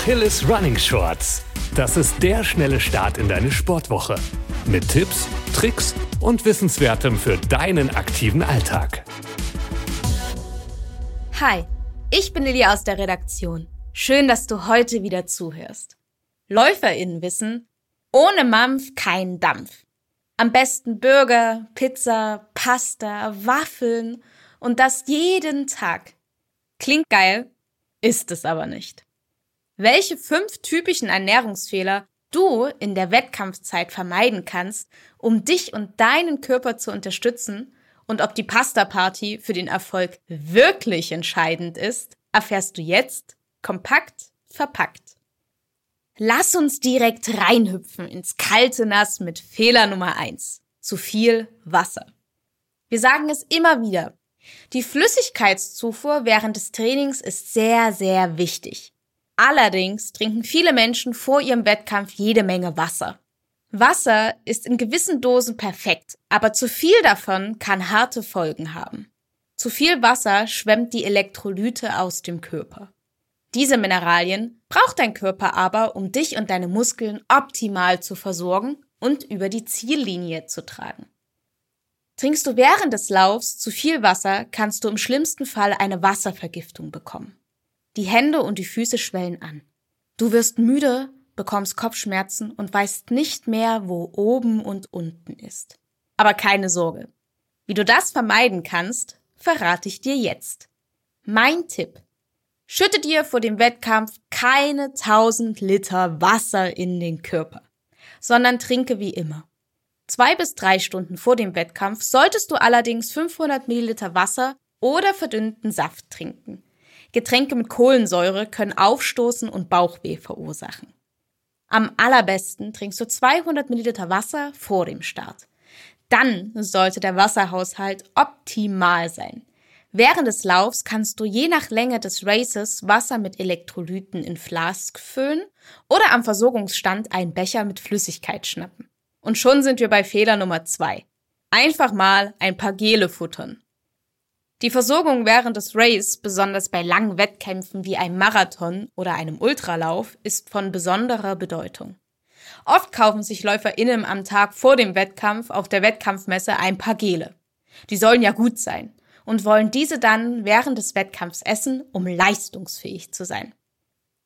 Achilles Running Shorts. Das ist der schnelle Start in deine Sportwoche. Mit Tipps, Tricks und Wissenswertem für deinen aktiven Alltag. Hi, ich bin Lilly aus der Redaktion. Schön, dass du heute wieder zuhörst. LäuferInnen wissen, ohne Mampf kein Dampf. Am besten Burger, Pizza, Pasta, Waffeln und das jeden Tag. Klingt geil, ist es aber nicht. Welche fünf typischen Ernährungsfehler du in der Wettkampfzeit vermeiden kannst, um dich und deinen Körper zu unterstützen und ob die Pasta-Party für den Erfolg wirklich entscheidend ist, erfährst du jetzt kompakt verpackt. Lass uns direkt reinhüpfen ins kalte Nass mit Fehler Nummer eins: Zu viel Wasser. Wir sagen es immer wieder. Die Flüssigkeitszufuhr während des Trainings ist sehr, sehr wichtig. Allerdings trinken viele Menschen vor ihrem Wettkampf jede Menge Wasser. Wasser ist in gewissen Dosen perfekt, aber zu viel davon kann harte Folgen haben. Zu viel Wasser schwemmt die Elektrolyte aus dem Körper. Diese Mineralien braucht dein Körper aber, um dich und deine Muskeln optimal zu versorgen und über die Ziellinie zu tragen. Trinkst du während des Laufs zu viel Wasser, kannst du im schlimmsten Fall eine Wasservergiftung bekommen. Die Hände und die Füße schwellen an. Du wirst müde, bekommst Kopfschmerzen und weißt nicht mehr, wo oben und unten ist. Aber keine Sorge. Wie du das vermeiden kannst, verrate ich dir jetzt. Mein Tipp. Schütte dir vor dem Wettkampf keine 1000 Liter Wasser in den Körper, sondern trinke wie immer. Zwei bis drei Stunden vor dem Wettkampf solltest du allerdings 500 Milliliter Wasser oder verdünnten Saft trinken. Getränke mit Kohlensäure können Aufstoßen und Bauchweh verursachen. Am allerbesten trinkst du 200 Milliliter Wasser vor dem Start. Dann sollte der Wasserhaushalt optimal sein. Während des Laufs kannst du je nach Länge des Races Wasser mit Elektrolyten in Flask füllen oder am Versorgungsstand einen Becher mit Flüssigkeit schnappen. Und schon sind wir bei Fehler Nummer zwei. Einfach mal ein paar Gele futtern. Die Versorgung während des Race, besonders bei langen Wettkämpfen wie einem Marathon oder einem Ultralauf, ist von besonderer Bedeutung. Oft kaufen sich LäuferInnen am Tag vor dem Wettkampf auf der Wettkampfmesse ein paar Gele. Die sollen ja gut sein und wollen diese dann während des Wettkampfs essen, um leistungsfähig zu sein.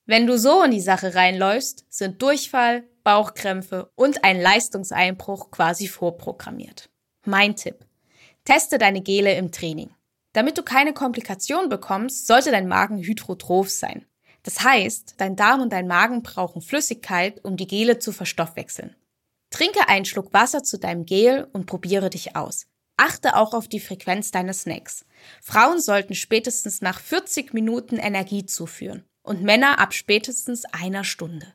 Wenn du so in die Sache reinläufst, sind Durchfall, Bauchkrämpfe und ein Leistungseinbruch quasi vorprogrammiert. Mein Tipp. Teste deine Gele im Training. Damit du keine Komplikationen bekommst, sollte dein Magen hydrotroph sein. Das heißt, dein Darm und dein Magen brauchen Flüssigkeit, um die Gele zu verstoffwechseln. Trinke einen Schluck Wasser zu deinem Gel und probiere dich aus. Achte auch auf die Frequenz deines Snacks. Frauen sollten spätestens nach 40 Minuten Energie zuführen und Männer ab spätestens einer Stunde.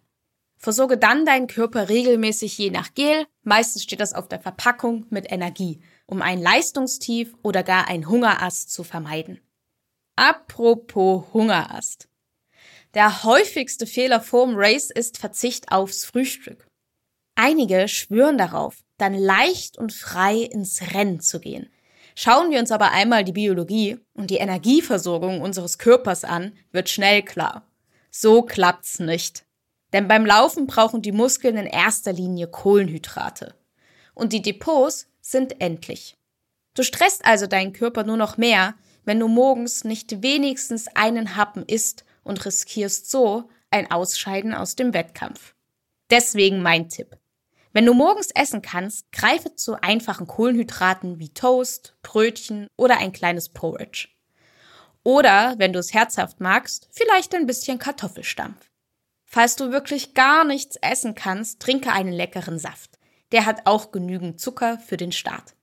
Versorge dann deinen Körper regelmäßig je nach Gel, meistens steht das auf der Verpackung, mit Energie, um ein Leistungstief oder gar ein Hungerast zu vermeiden. Apropos Hungerast. Der häufigste Fehler vorm Race ist Verzicht aufs Frühstück. Einige schwören darauf, dann leicht und frei ins Rennen zu gehen. Schauen wir uns aber einmal die Biologie und die Energieversorgung unseres Körpers an, wird schnell klar. So klappt's nicht. Denn beim Laufen brauchen die Muskeln in erster Linie Kohlenhydrate. Und die Depots sind endlich. Du stresst also deinen Körper nur noch mehr, wenn du morgens nicht wenigstens einen Happen isst und riskierst so ein Ausscheiden aus dem Wettkampf. Deswegen mein Tipp. Wenn du morgens essen kannst, greife zu einfachen Kohlenhydraten wie Toast, Brötchen oder ein kleines Porridge. Oder, wenn du es herzhaft magst, vielleicht ein bisschen Kartoffelstampf. Falls du wirklich gar nichts essen kannst, trinke einen leckeren Saft. Der hat auch genügend Zucker für den Start.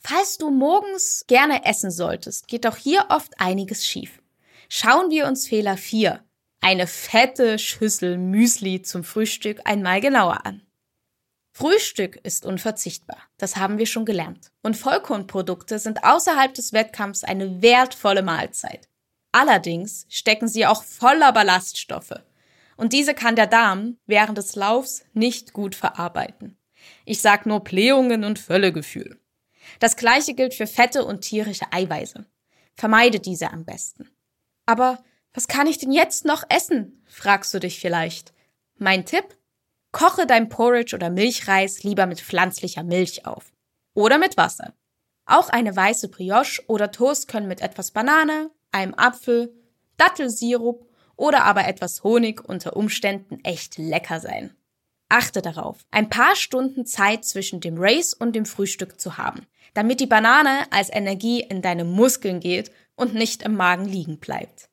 Falls du morgens gerne essen solltest, geht auch hier oft einiges schief. Schauen wir uns Fehler 4, eine fette Schüssel Müsli zum Frühstück einmal genauer an. Frühstück ist unverzichtbar, das haben wir schon gelernt. Und Vollkornprodukte sind außerhalb des Wettkampfs eine wertvolle Mahlzeit. Allerdings stecken sie auch voller Ballaststoffe. Und diese kann der Darm während des Laufs nicht gut verarbeiten. Ich sag nur Blähungen und Völlegefühl. Das gleiche gilt für Fette und tierische Eiweiße. Vermeide diese am besten. Aber Was kann ich denn jetzt noch essen? fragst du dich vielleicht. Mein Tipp? Koche dein Porridge oder Milchreis lieber mit pflanzlicher Milch auf. Oder mit Wasser. Auch eine weiße Brioche oder Toast können mit etwas Banane, einem Apfel, Dattelsirup oder aber etwas Honig unter Umständen echt lecker sein. Achte darauf, ein paar Stunden Zeit zwischen dem Race und dem Frühstück zu haben, damit die Banane als Energie in deine Muskeln geht und nicht im Magen liegen bleibt.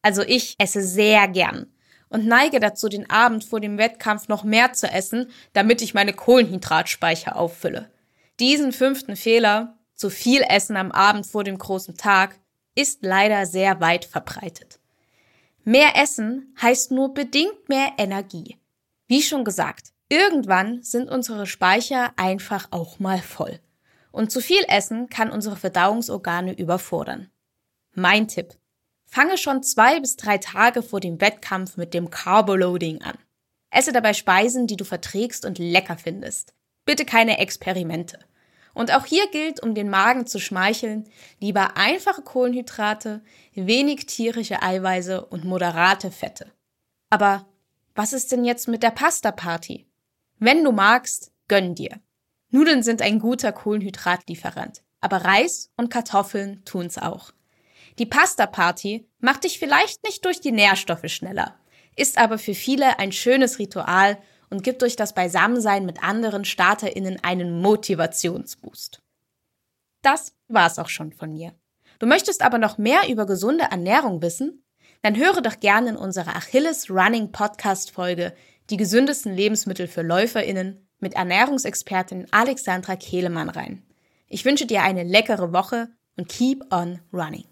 Also ich esse sehr gern und neige dazu, den Abend vor dem Wettkampf noch mehr zu essen, damit ich meine Kohlenhydratspeicher auffülle. Diesen fünften Fehler, zu viel Essen am Abend vor dem großen Tag, ist leider sehr weit verbreitet. Mehr Essen heißt nur bedingt mehr Energie. Wie schon gesagt, irgendwann sind unsere Speicher einfach auch mal voll. Und zu viel Essen kann unsere Verdauungsorgane überfordern. Mein Tipp. Fange schon zwei bis drei Tage vor dem Wettkampf mit dem Carboloading an. Esse dabei Speisen, die du verträgst und lecker findest. Bitte keine Experimente. Und auch hier gilt, um den Magen zu schmeicheln, lieber einfache Kohlenhydrate, wenig tierische Eiweiße und moderate Fette. Aber was ist denn jetzt mit der Pasta-Party? Wenn du magst, gönn dir. Nudeln sind ein guter Kohlenhydratlieferant, aber Reis und Kartoffeln tun's auch. Die Pasta-Party macht dich vielleicht nicht durch die Nährstoffe schneller, ist aber für viele ein schönes Ritual und gibt durch das Beisammensein mit anderen StarterInnen einen Motivationsboost. Das war's auch schon von mir. Du möchtest aber noch mehr über gesunde Ernährung wissen? Dann höre doch gerne in unsere Achilles Running Podcast Folge die gesündesten Lebensmittel für LäuferInnen mit Ernährungsexpertin Alexandra Kehlemann rein. Ich wünsche dir eine leckere Woche und keep on running.